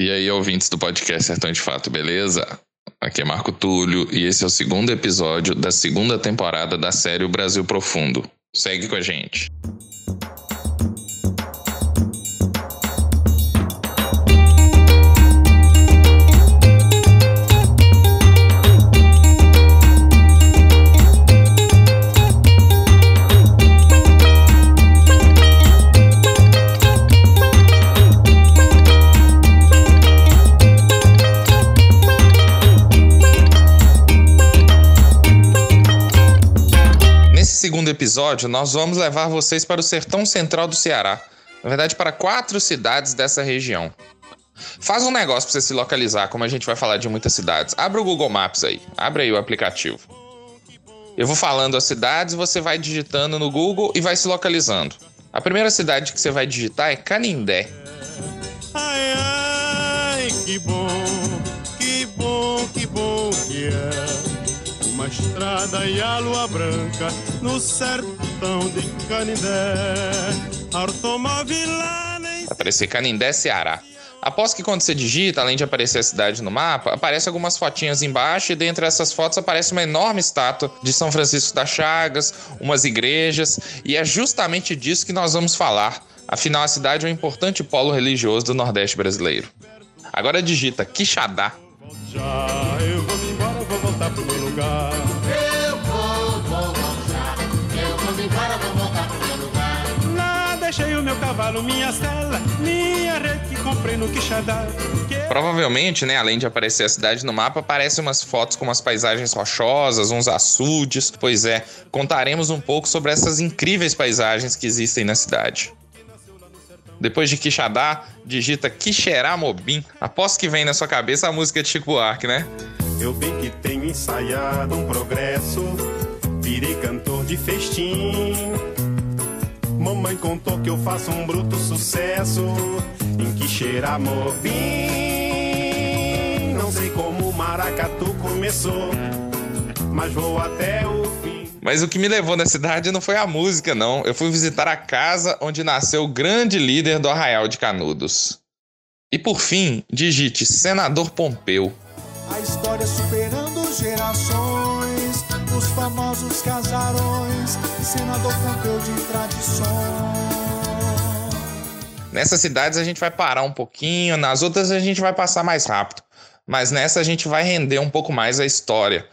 E aí, ouvintes do podcast Sertão de Fato, beleza? Aqui é Marco Túlio e esse é o segundo episódio da segunda temporada da série O Brasil Profundo. Segue com a gente. Episódio, nós vamos levar vocês para o sertão central do Ceará. Na verdade, para quatro cidades dessa região. Faz um negócio para você se localizar, como a gente vai falar de muitas cidades. Abre o Google Maps aí. Abre aí o aplicativo. Eu vou falando as cidades, você vai digitando no Google e vai se localizando. A primeira cidade que você vai digitar é Canindé. Ai, ai, que bom, estrada e a lua branca no sertão de Canindé. Automóvel lá nem Vai aparecer Canindé, Ceará. Após que quando você digita, além de aparecer a cidade no mapa, aparece algumas fotinhas embaixo e dentre essas fotos aparece uma enorme estátua de São Francisco das Chagas, umas igrejas, e é justamente disso que nós vamos falar. Afinal, a cidade é um importante polo religioso do Nordeste brasileiro. Agora digita Quixadá. já. Eu vou me embora, vou voltar pro meu lugar. Lá deixei o meu cavalo, minha cela, minha rede que comprei no Quixadá. Que Provavelmente, né, além de aparecer a cidade no mapa, aparecem umas fotos com umas paisagens rochosas, uns açudes. Pois é, contaremos um pouco sobre essas incríveis paisagens que existem na cidade. Depois de Quixadá, digita Quixeramobim. Aposto que vem na sua cabeça a música de Chico Buarque, né? Eu bem que tenho ensaiado um progresso, virei cantor de festim. Mamãe contou que eu faço um bruto sucesso em que cheira mobim. Não sei como o maracatu começou, mas vou até o fim. Mas o que me levou na cidade não foi a música, não. Eu fui visitar a casa onde nasceu o grande líder do Arraial de Canudos. E por fim, digite Senador Pompeu. A história superando gerações, os famosos casarões, senador Pompeu de tradições. Nessas cidades a gente vai parar um pouquinho, nas outras a gente vai passar mais rápido. Mas nessa a gente vai render um pouco mais a história.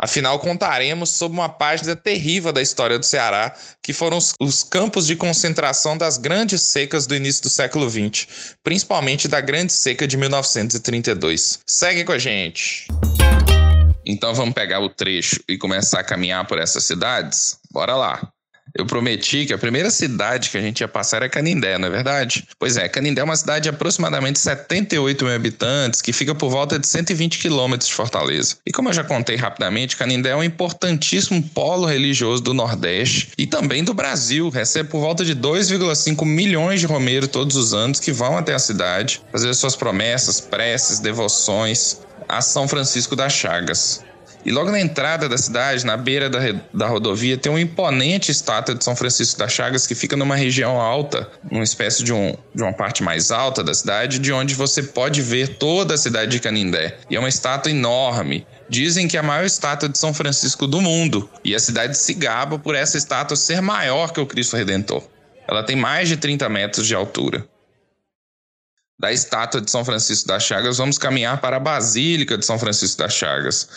Afinal, contaremos sobre uma página terrível da história do Ceará, que foram os, os campos de concentração das grandes secas do início do século XX, principalmente da Grande Seca de 1932. Segue com a gente! Então vamos pegar o trecho e começar a caminhar por essas cidades? Bora lá! Eu prometi que a primeira cidade que a gente ia passar era Canindé, não é verdade? Pois é, Canindé é uma cidade de aproximadamente 78 mil habitantes, que fica por volta de 120 quilômetros de Fortaleza. E como eu já contei rapidamente, Canindé é um importantíssimo polo religioso do Nordeste e também do Brasil. Recebe por volta de 2,5 milhões de romeiros todos os anos que vão até a cidade fazer suas promessas, preces, devoções a São Francisco das Chagas. E logo na entrada da cidade, na beira da, da rodovia, tem uma imponente estátua de São Francisco das Chagas que fica numa região alta, numa espécie de, um, de uma parte mais alta da cidade, de onde você pode ver toda a cidade de Canindé. E é uma estátua enorme. Dizem que é a maior estátua de São Francisco do mundo. E a cidade se gaba por essa estátua ser maior que o Cristo Redentor. Ela tem mais de 30 metros de altura da estátua de São Francisco das Chagas, vamos caminhar para a Basílica de São Francisco das Chagas,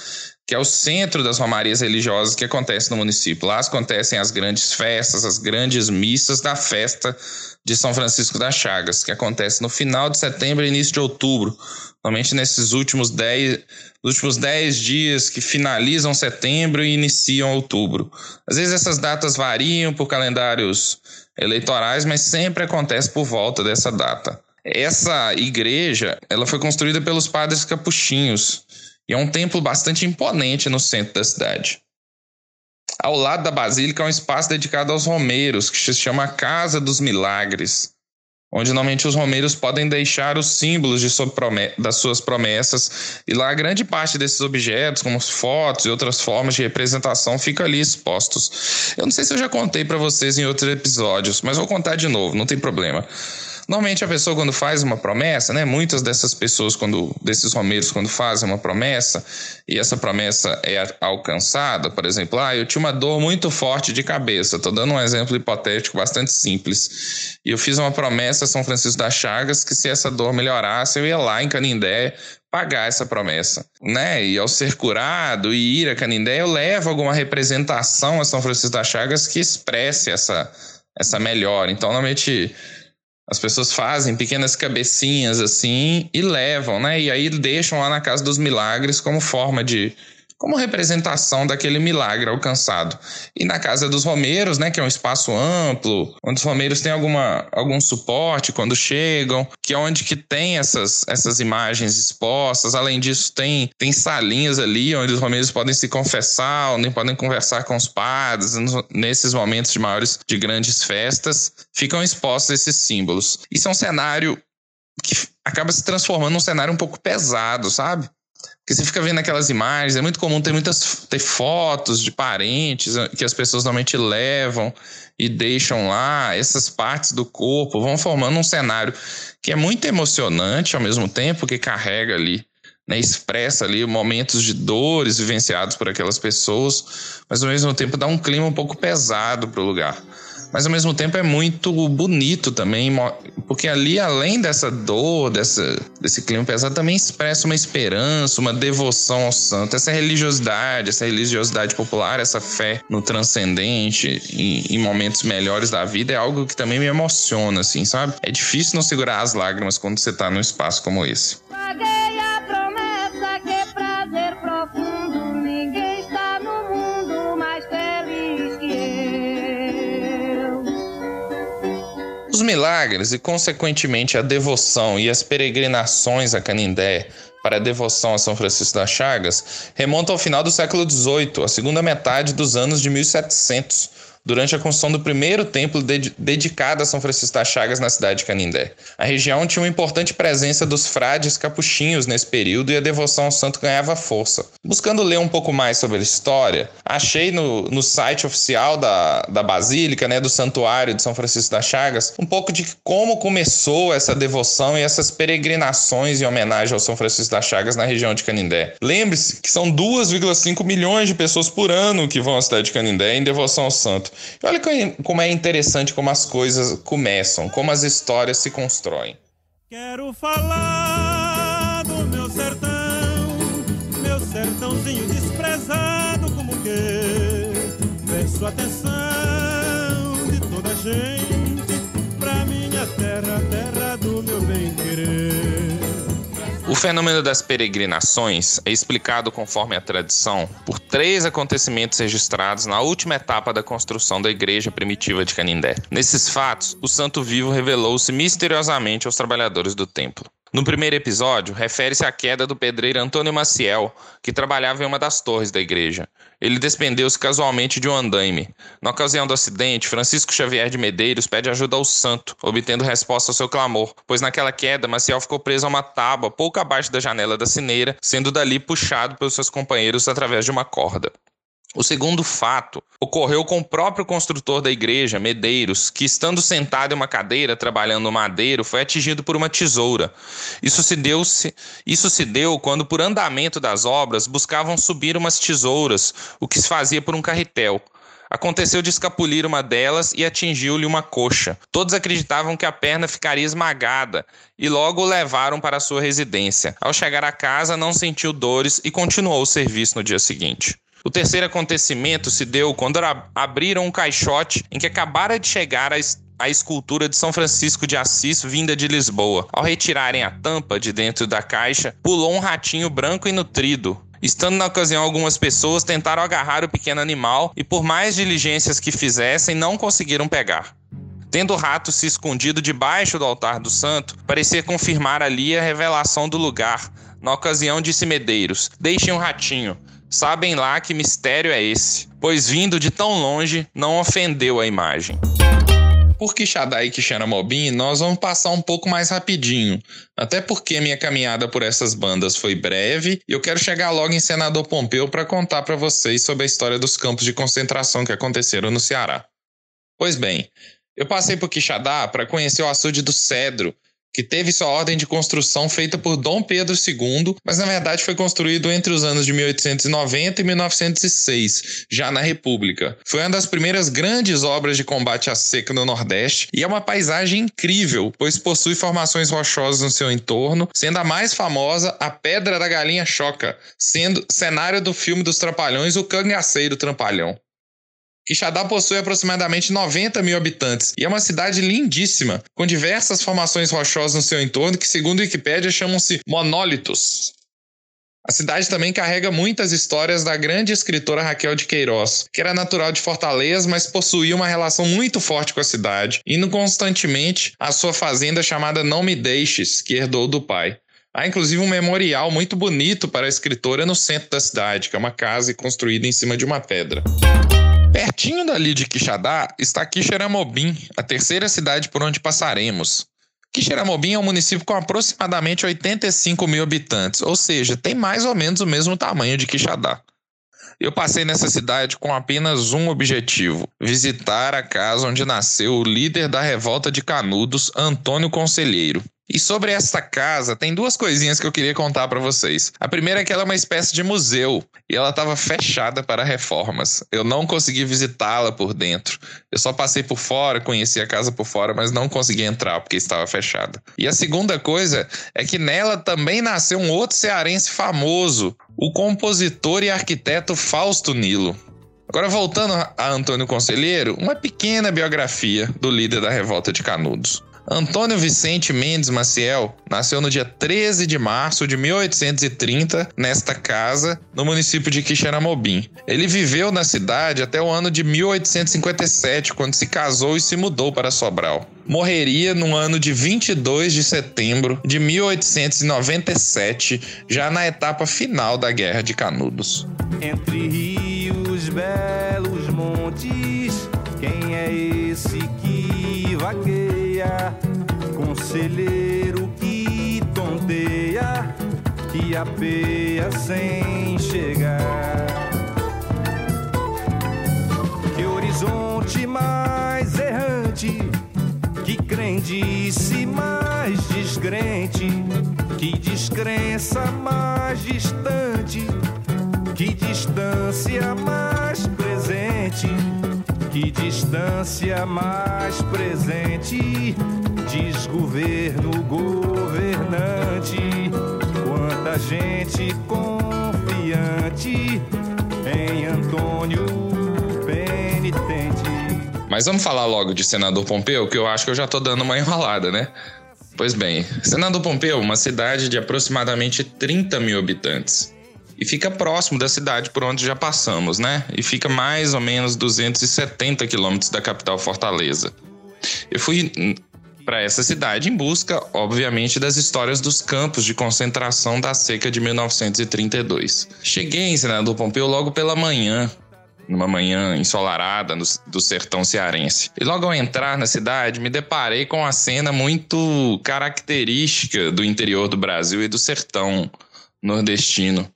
que é o centro das romarias religiosas que acontecem no município. Lá acontecem as grandes festas, as grandes missas da festa de São Francisco das Chagas, que acontece no final de setembro e início de outubro. Normalmente nesses últimos 10, últimos 10 dias que finalizam setembro e iniciam outubro. Às vezes essas datas variam por calendários eleitorais, mas sempre acontece por volta dessa data. Essa igreja, ela foi construída pelos padres capuchinhos e é um templo bastante imponente no centro da cidade. Ao lado da basílica há um espaço dedicado aos romeiros, que se chama Casa dos Milagres, onde normalmente os romeiros podem deixar os símbolos de sua das suas promessas, e lá grande parte desses objetos, como fotos e outras formas de representação, fica ali expostos. Eu não sei se eu já contei para vocês em outros episódios, mas vou contar de novo, não tem problema. Normalmente a pessoa quando faz uma promessa, né? Muitas dessas pessoas quando desses romeiros quando fazem uma promessa e essa promessa é alcançada, por exemplo, ah, eu tinha uma dor muito forte de cabeça. Estou dando um exemplo hipotético bastante simples. E eu fiz uma promessa a São Francisco das Chagas que se essa dor melhorasse, eu ia lá em Canindé pagar essa promessa, né? E ao ser curado e ir a Canindé, eu levo alguma representação a São Francisco das Chagas que expresse essa essa melhora. Então, normalmente as pessoas fazem pequenas cabecinhas assim e levam, né? E aí deixam lá na Casa dos Milagres como forma de como representação daquele milagre alcançado. E na casa dos romeiros, né, que é um espaço amplo, onde os romeiros têm alguma, algum suporte quando chegam, que é onde que tem essas, essas imagens expostas. Além disso, tem, tem salinhas ali onde os romeiros podem se confessar, onde podem conversar com os padres. Nesses momentos de maiores, de grandes festas, ficam expostos esses símbolos. Isso é um cenário que acaba se transformando num cenário um pouco pesado, sabe? Porque você fica vendo aquelas imagens, é muito comum ter muitas ter fotos de parentes eh, que as pessoas normalmente levam e deixam lá. Essas partes do corpo vão formando um cenário que é muito emocionante ao mesmo tempo que carrega ali, né, expressa ali momentos de dores vivenciados por aquelas pessoas, mas ao mesmo tempo dá um clima um pouco pesado para o lugar mas ao mesmo tempo é muito bonito também, porque ali, além dessa dor, dessa, desse clima pesado, também expressa uma esperança, uma devoção ao santo, essa religiosidade, essa religiosidade popular, essa fé no transcendente, em, em momentos melhores da vida, é algo que também me emociona, assim, sabe? É difícil não segurar as lágrimas quando você tá num espaço como esse. Os milagres e, consequentemente, a devoção e as peregrinações a Canindé para a devoção a São Francisco das Chagas remontam ao final do século XVIII, a segunda metade dos anos de 1700 durante a construção do primeiro templo ded dedicado a São Francisco das Chagas na cidade de Canindé. A região tinha uma importante presença dos frades capuchinhos nesse período e a devoção ao santo ganhava força. Buscando ler um pouco mais sobre a história, achei no, no site oficial da, da Basílica, né, do Santuário de São Francisco das Chagas, um pouco de como começou essa devoção e essas peregrinações em homenagem ao São Francisco das Chagas na região de Canindé. Lembre-se que são 2,5 milhões de pessoas por ano que vão à cidade de Canindé em devoção ao santo. E olha como é interessante como as coisas começam, como as histórias se constroem. Quero falar do meu sertão, meu sertãozinho desprezado como que peço atenção fenômeno das peregrinações é explicado, conforme a tradição, por três acontecimentos registrados na última etapa da construção da igreja primitiva de Canindé. Nesses fatos, o Santo Vivo revelou-se misteriosamente aos trabalhadores do templo. No primeiro episódio, refere-se à queda do pedreiro Antônio Maciel, que trabalhava em uma das torres da igreja. Ele despendeu-se casualmente de um andaime. Na ocasião do acidente, Francisco Xavier de Medeiros pede ajuda ao santo, obtendo resposta ao seu clamor, pois naquela queda, Maciel ficou preso a uma tábua pouco abaixo da janela da cineira, sendo dali puxado pelos seus companheiros através de uma corda. O segundo fato ocorreu com o próprio construtor da igreja, Medeiros, que, estando sentado em uma cadeira trabalhando no madeiro, foi atingido por uma tesoura. Isso se, deu, isso se deu quando, por andamento das obras, buscavam subir umas tesouras, o que se fazia por um carretel. Aconteceu de escapulir uma delas e atingiu-lhe uma coxa. Todos acreditavam que a perna ficaria esmagada e logo o levaram para sua residência. Ao chegar à casa, não sentiu dores e continuou o serviço no dia seguinte. O terceiro acontecimento se deu quando abriram um caixote em que acabara de chegar a a escultura de São Francisco de Assis vinda de Lisboa. Ao retirarem a tampa de dentro da caixa, pulou um ratinho branco e nutrido. Estando na ocasião, algumas pessoas tentaram agarrar o pequeno animal e, por mais diligências que fizessem, não conseguiram pegar. Tendo o rato se escondido debaixo do altar do santo, parecia confirmar ali a revelação do lugar. Na ocasião, disse Medeiros: Deixem um ratinho. Sabem lá que mistério é esse, pois vindo de tão longe não ofendeu a imagem. Por Quixadá e Quixeramobim, nós vamos passar um pouco mais rapidinho, até porque minha caminhada por essas bandas foi breve e eu quero chegar logo em Senador Pompeu para contar para vocês sobre a história dos campos de concentração que aconteceram no Ceará. Pois bem, Eu passei por Quixadá para conhecer o açude do Cedro, que teve sua ordem de construção feita por Dom Pedro II, mas na verdade foi construído entre os anos de 1890 e 1906, já na República. Foi uma das primeiras grandes obras de combate à seca no Nordeste e é uma paisagem incrível, pois possui formações rochosas no seu entorno, sendo a mais famosa a Pedra da Galinha Choca, sendo cenário do filme dos Trapalhões O Cangaceiro Trampalhão. Quixadá possui aproximadamente 90 mil habitantes e é uma cidade lindíssima, com diversas formações rochosas no seu entorno que, segundo a Wikipédia, chamam-se monólitos. A cidade também carrega muitas histórias da grande escritora Raquel de Queiroz, que era natural de Fortaleza, mas possuía uma relação muito forte com a cidade, indo constantemente à sua fazenda chamada Não Me Deixes, que herdou do pai. Há inclusive um memorial muito bonito para a escritora no centro da cidade, que é uma casa construída em cima de uma pedra. Pertinho dali de Quixadá está Quixeramobim, a terceira cidade por onde passaremos. Quixeramobim é um município com aproximadamente 85 mil habitantes, ou seja, tem mais ou menos o mesmo tamanho de Quixadá. Eu passei nessa cidade com apenas um objetivo: visitar a casa onde nasceu o líder da revolta de Canudos, Antônio Conselheiro. E sobre esta casa, tem duas coisinhas que eu queria contar para vocês. A primeira é que ela é uma espécie de museu e ela estava fechada para reformas. Eu não consegui visitá-la por dentro. Eu só passei por fora, conheci a casa por fora, mas não consegui entrar porque estava fechada. E a segunda coisa é que nela também nasceu um outro cearense famoso, o compositor e arquiteto Fausto Nilo. Agora, voltando a Antônio Conselheiro, uma pequena biografia do líder da revolta de Canudos. Antônio Vicente Mendes Maciel nasceu no dia 13 de março de 1830 nesta casa, no município de Quixeramobim. Ele viveu na cidade até o ano de 1857, quando se casou e se mudou para Sobral. Morreria no ano de 22 de setembro de 1897, já na etapa final da Guerra de Canudos. Entre rios, belos montes, conselheiro que tonteia, que apeia sem chegar. Que horizonte mais errante, que crendice mais descrente, que descrença mais distante, que distância mais presente que distância mais presente, desgoverno governante, quanta gente confiante em Antônio penitente. Mas vamos falar logo de senador Pompeu, que eu acho que eu já tô dando uma enrolada, né? Pois bem, Senador Pompeu, uma cidade de aproximadamente 30 mil habitantes e fica próximo da cidade por onde já passamos, né? E fica mais ou menos 270 quilômetros da capital Fortaleza. Eu fui para essa cidade em busca, obviamente, das histórias dos campos de concentração da seca de 1932. Cheguei em Senador Pompeu logo pela manhã, numa manhã ensolarada no, do sertão cearense. E logo ao entrar na cidade, me deparei com uma cena muito característica do interior do Brasil e do sertão nordestino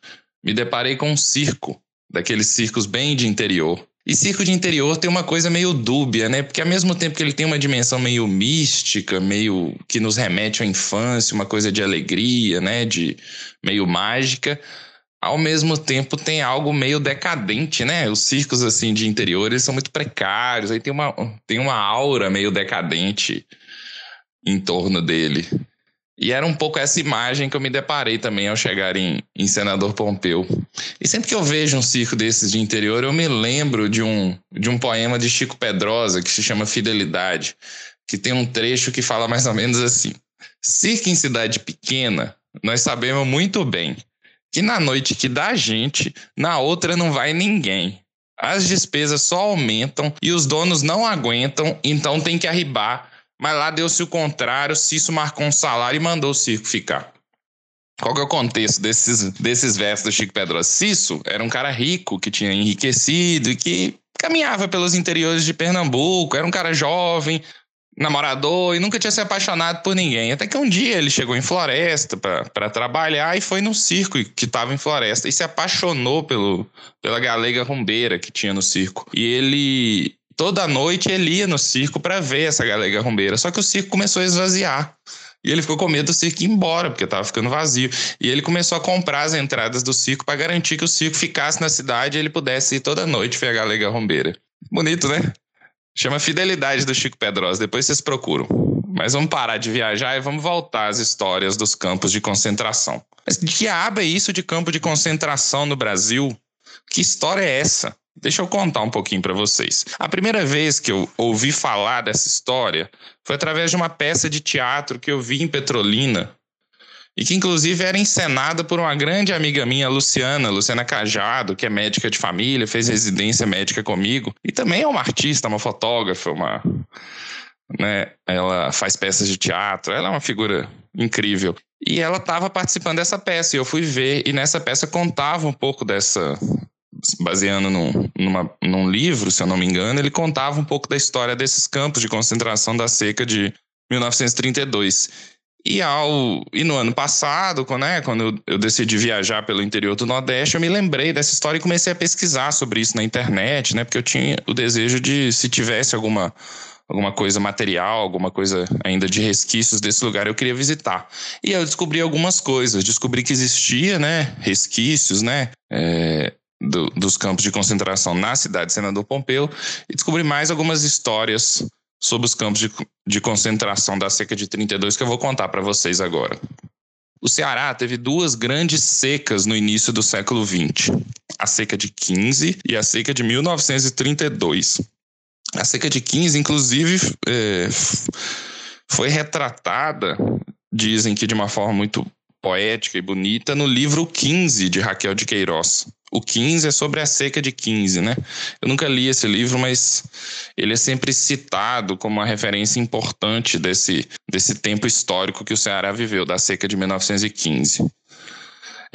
me deparei com um circo, daqueles circos bem de interior. E circo de interior tem uma coisa meio dúbia, né? Porque ao mesmo tempo que ele tem uma dimensão meio mística, meio que nos remete à infância, uma coisa de alegria, né? De meio mágica, ao mesmo tempo tem algo meio decadente, né? Os circos assim de interior, eles são muito precários, aí tem uma, tem uma aura meio decadente em torno dele. E era um pouco essa imagem que eu me deparei também ao chegar em, em Senador Pompeu. E sempre que eu vejo um circo desses de interior, eu me lembro de um, de um poema de Chico Pedrosa que se chama Fidelidade, que tem um trecho que fala mais ou menos assim: Circo em cidade pequena, nós sabemos muito bem que na noite que dá gente, na outra não vai ninguém. As despesas só aumentam e os donos não aguentam, então tem que arribar mas lá deu-se o contrário, Cício marcou um salário e mandou o circo ficar. Qual que é o contexto desses, desses versos do Chico Pedrosa? Cício era um cara rico, que tinha enriquecido e que caminhava pelos interiores de Pernambuco, era um cara jovem, namorador e nunca tinha se apaixonado por ninguém. Até que um dia ele chegou em Floresta para trabalhar e foi num circo que estava em Floresta e se apaixonou pelo, pela galega rumbeira que tinha no circo. E ele toda noite ele ia no circo para ver essa galega rumbeira. Só que o circo começou a esvaziar. E ele ficou com medo do circo ir embora, porque estava ficando vazio. E ele começou a comprar as entradas do circo para garantir que o circo ficasse na cidade e ele pudesse ir toda noite ver a galega rombeira. Bonito, né? Chama Fidelidade do Chico Pedrosa, depois vocês procuram. Mas vamos parar de viajar e vamos voltar às histórias dos campos de concentração. Mas que diabo é isso de campo de concentração no Brasil? Que história é essa? Deixa eu contar um pouquinho para vocês. A primeira vez que eu ouvi falar dessa história foi através de uma peça de teatro que eu vi em Petrolina e que inclusive era encenada por uma grande amiga minha, Luciana, Luciana Cajado, que é médica de família, fez residência médica comigo e também é uma artista, uma fotógrafa, uma né, ela faz peças de teatro, ela é uma figura incrível. E ela estava participando dessa peça e eu fui ver e nessa peça contava um pouco dessa baseando num, numa, num livro, se eu não me engano, ele contava um pouco da história desses campos de concentração da seca de 1932. E, ao, e no ano passado, quando, né, quando eu, eu decidi viajar pelo interior do Nordeste, eu me lembrei dessa história e comecei a pesquisar sobre isso na internet, né? Porque eu tinha o desejo de, se tivesse alguma, alguma coisa material, alguma coisa ainda de resquícios desse lugar, eu queria visitar. E eu descobri algumas coisas. Descobri que existia, né? Resquícios, né? É, do, dos campos de concentração na cidade de Senador Pompeu e descobri mais algumas histórias sobre os campos de, de concentração da seca de 32 que eu vou contar para vocês agora. O Ceará teve duas grandes secas no início do século XX: a seca de 15 e a seca de 1932. A seca de 15, inclusive, é, foi retratada, dizem que de uma forma muito poética e bonita, no livro 15 de Raquel de Queiroz. O 15 é sobre a seca de 15, né? Eu nunca li esse livro, mas ele é sempre citado como uma referência importante desse, desse tempo histórico que o Ceará viveu, da seca de 1915.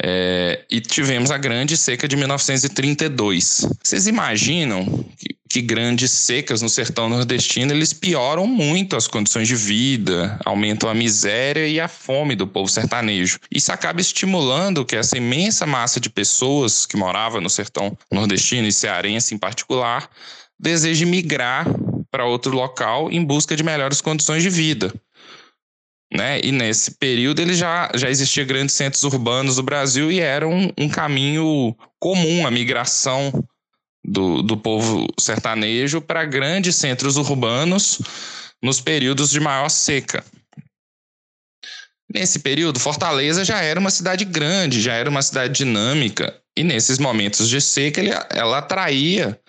É, e tivemos a grande seca de 1932. Vocês imaginam que, que, grandes secas no sertão nordestino eles pioram muito as condições de vida, aumentam a miséria e a fome do povo sertanejo. Isso acaba estimulando que essa imensa massa de pessoas que morava no sertão nordestino e cearense em particular deseje migrar para outro local em busca de melhores condições de vida. Né? E nesse período ele já, já existia grandes centros urbanos do Brasil e era um, um caminho comum a migração do, do povo sertanejo para grandes centros urbanos nos períodos de maior seca. Nesse período, Fortaleza já era uma cidade grande, já era uma cidade dinâmica, e nesses momentos de seca ele, ela atraía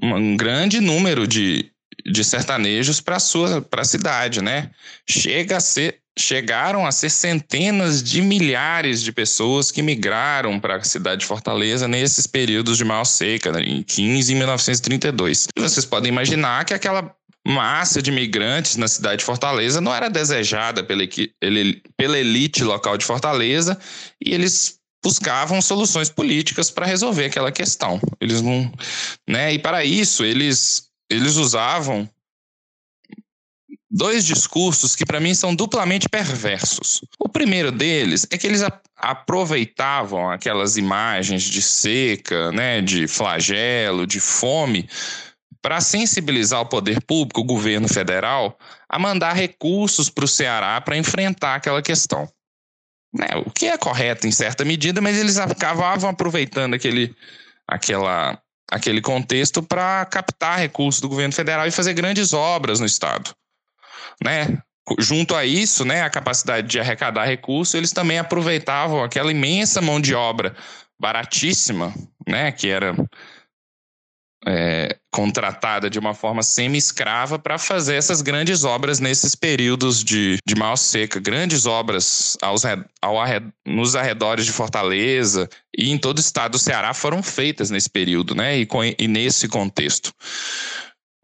um grande número de, de sertanejos para sua para a cidade, né? Chega a ser chegaram a ser centenas de milhares de pessoas que migraram para a cidade de Fortaleza nesses períodos de maior seca, né? em 15 e 1932. E vocês podem imaginar que aquela massa de imigrantes na cidade de Fortaleza não era desejada pela, pela elite local de Fortaleza e eles buscavam soluções políticas para resolver aquela questão. Eles não, né? E para isso eles eles usavam dois discursos que para mim são duplamente perversos. O primeiro deles é que eles aproveitavam aquelas imagens de seca, né, de flagelo, de fome, para sensibilizar o poder público, o governo federal, a mandar recursos para o Ceará para enfrentar aquela questão. Né, o que é correto em certa medida, mas eles acabavam aproveitando aquele, aquela aquele contexto para captar recursos do governo federal e fazer grandes obras no estado, né? Junto a isso, né, a capacidade de arrecadar recursos, eles também aproveitavam aquela imensa mão de obra baratíssima, né, que era é, contratada de uma forma semi-escrava para fazer essas grandes obras nesses períodos de, de maior seca, grandes obras aos, ao, nos arredores de Fortaleza e em todo o estado do Ceará foram feitas nesse período, né? E, e nesse contexto.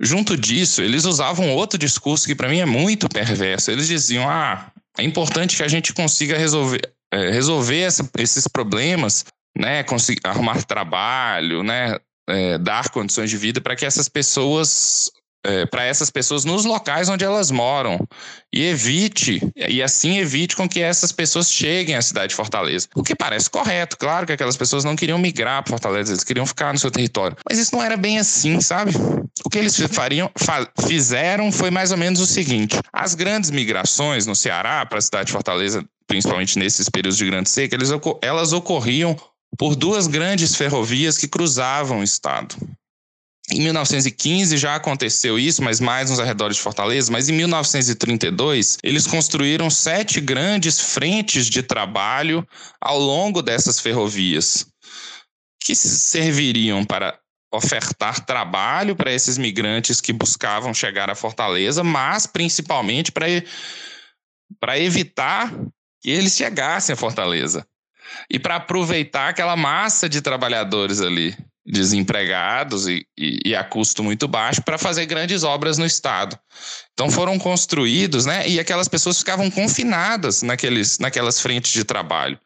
Junto disso, eles usavam outro discurso que para mim é muito perverso. Eles diziam: ah, é importante que a gente consiga resolver, é, resolver essa, esses problemas né, conseguir arrumar trabalho, né, é, dar condições de vida para que essas pessoas é, para essas pessoas nos locais onde elas moram e evite e assim evite com que essas pessoas cheguem à cidade de Fortaleza. O que parece correto, claro que aquelas pessoas não queriam migrar para Fortaleza, eles queriam ficar no seu território, mas isso não era bem assim, sabe? O que eles fariam, fizeram foi mais ou menos o seguinte: as grandes migrações no Ceará para a cidade de Fortaleza, principalmente nesses períodos de grande seca, eles, elas ocorriam por duas grandes ferrovias que cruzavam o estado. Em 1915 já aconteceu isso, mas mais nos arredores de Fortaleza. Mas em 1932, eles construíram sete grandes frentes de trabalho ao longo dessas ferrovias, que serviriam para ofertar trabalho para esses migrantes que buscavam chegar a Fortaleza, mas principalmente para, para evitar que eles chegassem a Fortaleza e para aproveitar aquela massa de trabalhadores ali desempregados e, e, e, a custo muito baixo para fazer grandes obras no estado. Então foram construídos, né? E aquelas pessoas ficavam confinadas naqueles, naquelas frentes de trabalho.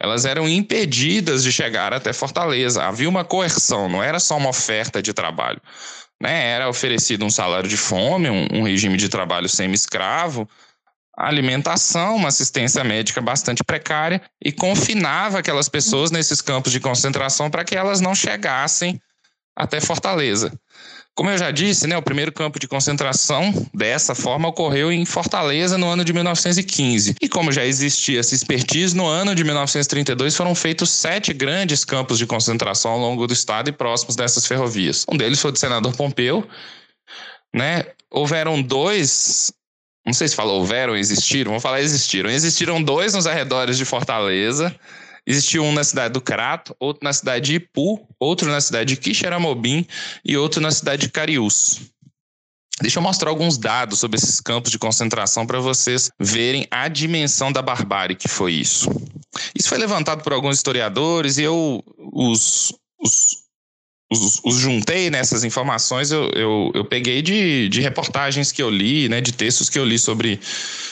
Elas eram impedidas de chegar até Fortaleza. Havia uma coerção, não era só uma oferta de trabalho. Né? Era oferecido um salário de fome, um, um regime de trabalho semi-escravo, alimentação, uma assistência médica bastante precária e confinava aquelas pessoas nesses campos de concentração para que elas não chegassem até Fortaleza. Como eu já disse, né, o primeiro campo de concentração dessa forma ocorreu em Fortaleza no ano de 1915. E como já existia essa expertise, no ano de 1932 foram feitos sete grandes campos de concentração ao longo do estado e próximos dessas ferrovias. Um deles foi do senador Pompeu. Né? Houveram dois não sei se falou houveram, existiram, vou falar existiram. Existiram dois nos arredores de Fortaleza. Existiu um na cidade do Crato, outro na cidade de Ipu, outro na cidade de Quixeramobim e outro na cidade de Cariús. Deixa eu mostrar alguns dados sobre esses campos de concentração para vocês verem a dimensão da barbárie que foi isso. Isso foi levantado por alguns historiadores e eu os, os os, os, juntei nessas né, informações, eu, eu, eu peguei de, de, reportagens que eu li, né, de textos que eu li sobre,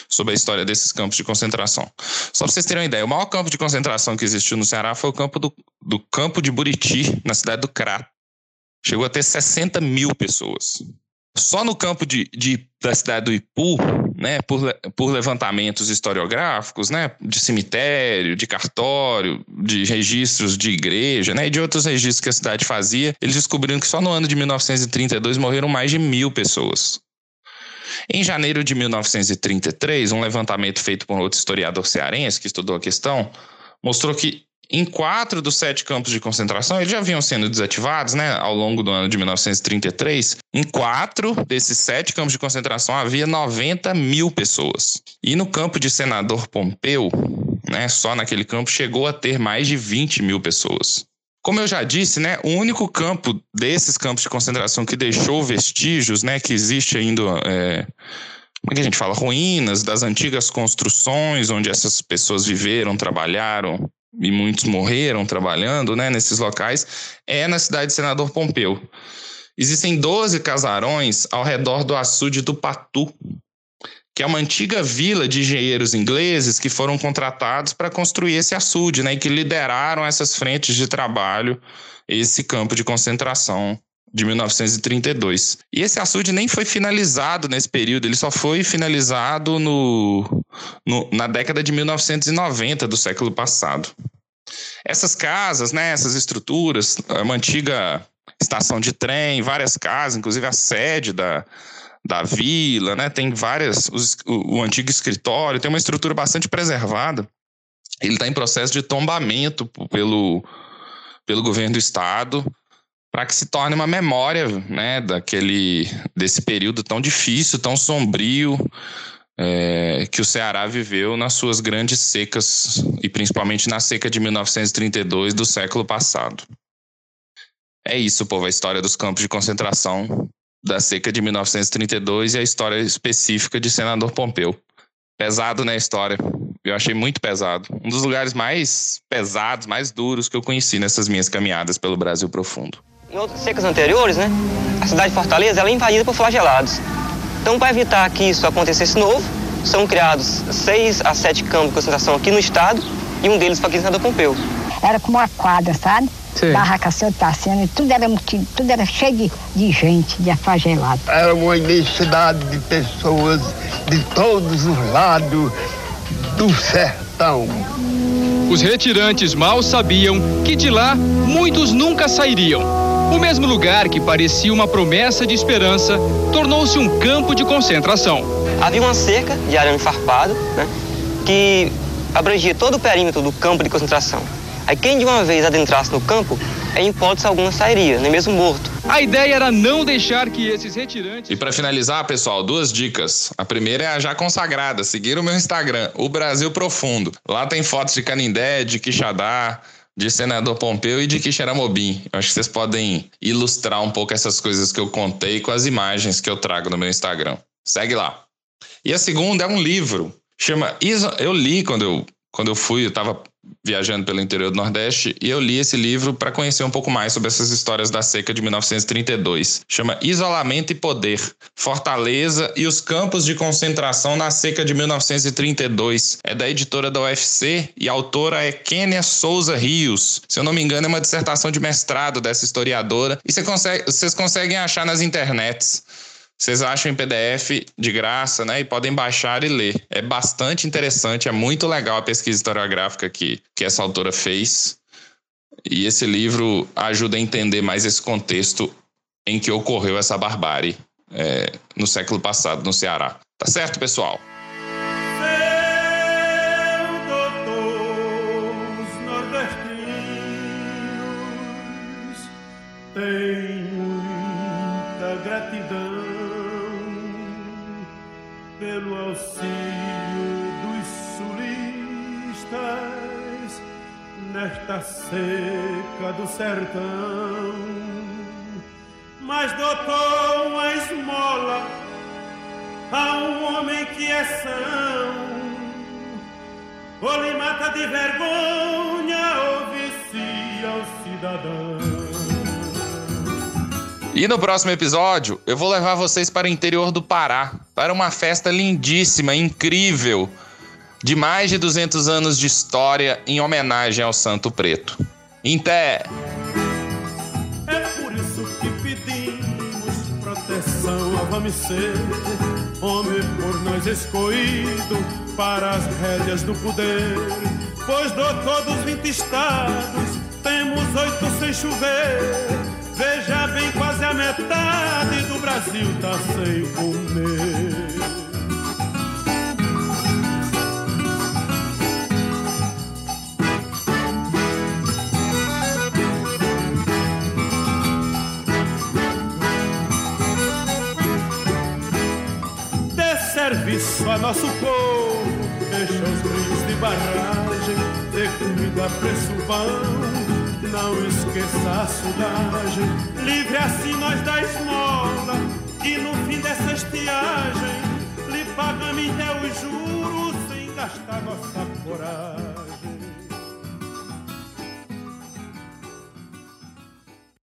sobre a história desses campos de concentração. Só para vocês terem uma ideia, o maior campo de concentração que existiu no Ceará foi o campo do, do campo de Buriti, na cidade do Crato. Chegou a ter 60 mil pessoas. Só no campo de, de, da cidade do Ipu, né, por, por levantamentos historiográficos, né, de cemitério, de cartório, de registros de igreja, né, e de outros registros que a cidade fazia, eles descobriram que só no ano de 1932 morreram mais de mil pessoas. Em janeiro de 1933, um levantamento feito por outro historiador cearense que estudou a questão mostrou que em quatro dos sete campos de concentração, eles já vinham sendo desativados né, ao longo do ano de 1933. Em quatro desses sete campos de concentração havia 90 mil pessoas. E no campo de Senador Pompeu, né, só naquele campo, chegou a ter mais de 20 mil pessoas. Como eu já disse, né, o único campo desses campos de concentração que deixou vestígios, né, que existe ainda. É, como é que a gente fala? Ruínas das antigas construções onde essas pessoas viveram, trabalharam, e muitos morreram trabalhando né, nesses locais, é na cidade de Senador Pompeu. Existem 12 casarões ao redor do açude do Patu, que é uma antiga vila de engenheiros ingleses que foram contratados para construir esse açude, né, e que lideraram essas frentes de trabalho, esse campo de concentração de 1932. E esse açude nem foi finalizado nesse período, ele só foi finalizado no, no, na década de 1990 do século passado. Essas casas, né, essas estruturas, uma antiga estação de trem, várias casas, inclusive a sede da, da vila, né, tem várias, o, o antigo escritório, tem uma estrutura bastante preservada. Ele está em processo de tombamento pelo, pelo governo do estado para que se torne uma memória né, daquele, desse período tão difícil, tão sombrio é, que o Ceará viveu nas suas grandes secas e principalmente na seca de 1932 do século passado. É isso, povo, a história dos campos de concentração da seca de 1932 e a história específica de Senador Pompeu. Pesado, né, a história. Eu achei muito pesado. Um dos lugares mais pesados, mais duros que eu conheci nessas minhas caminhadas pelo Brasil profundo. Em outras secas anteriores, né, a cidade de Fortaleza ela é invadida por flagelados. Então, para evitar que isso acontecesse de novo, são criados seis a sete campos de concentração aqui no estado e um deles para aqui em Senador Pompeu. Era como uma quadra, sabe? Sim. Barraca seu Tassiano, tudo era, tudo era cheio de, de gente, de afagelado. Era uma imensidade de pessoas de todos os lados do sertão. Os retirantes mal sabiam que de lá muitos nunca sairiam O mesmo lugar que parecia uma promessa de esperança tornou-se um campo de concentração. Havia uma cerca de arame farpado, né, que abrangia todo o perímetro do campo de concentração. Aí quem de uma vez adentrasse no campo, em hipótese alguma sairia, nem mesmo morto. A ideia era não deixar que esses retirantes. E para finalizar, pessoal, duas dicas. A primeira é a já consagrada, seguir o meu Instagram, o Brasil Profundo. Lá tem fotos de Canindé, de Quixadá, de senador Pompeu e de Quixeramobim. Acho que vocês podem ilustrar um pouco essas coisas que eu contei com as imagens que eu trago no meu Instagram. Segue lá. E a segunda é um livro. Chama Eu li quando eu, quando eu fui, eu estava viajando pelo interior do Nordeste e eu li esse livro para conhecer um pouco mais sobre essas histórias da seca de 1932. Chama Isolamento e Poder: Fortaleza e os campos de concentração na seca de 1932. É da editora da UFC e a autora é Kênia Souza Rios. Se eu não me engano, é uma dissertação de mestrado dessa historiadora e você consegue, vocês conseguem achar nas internets. Vocês acham em PDF de graça, né? E podem baixar e ler. É bastante interessante, é muito legal a pesquisa historiográfica que, que essa autora fez. E esse livro ajuda a entender mais esse contexto em que ocorreu essa barbárie é, no século passado no Ceará. Tá certo, pessoal? Tem muita gratidão pelo auxílio dos sulistas nesta seca do sertão. Mas doutor uma esmola a um homem que é são, ou lhe mata de vergonha ou vicia o cidadão. E no próximo episódio, eu vou levar vocês para o interior do Pará, para uma festa lindíssima, incrível, de mais de 200 anos de história em homenagem ao Santo Preto. Inté! É por isso que pedimos proteção a Vamicer, homem por nós escolhido para as rédeas do poder. Pois do todos 20 estados, temos oito sem chover. Veja bem, quase a metade do Brasil tá sem comer. Serviço a nosso povo, deixa os brilhos de barragem, dê comida, preço bom não esqueça a sudagem. Livre assim nós da esmola, e no fim dessa estiagem, lhe paga até os juros sem gastar nossa coragem.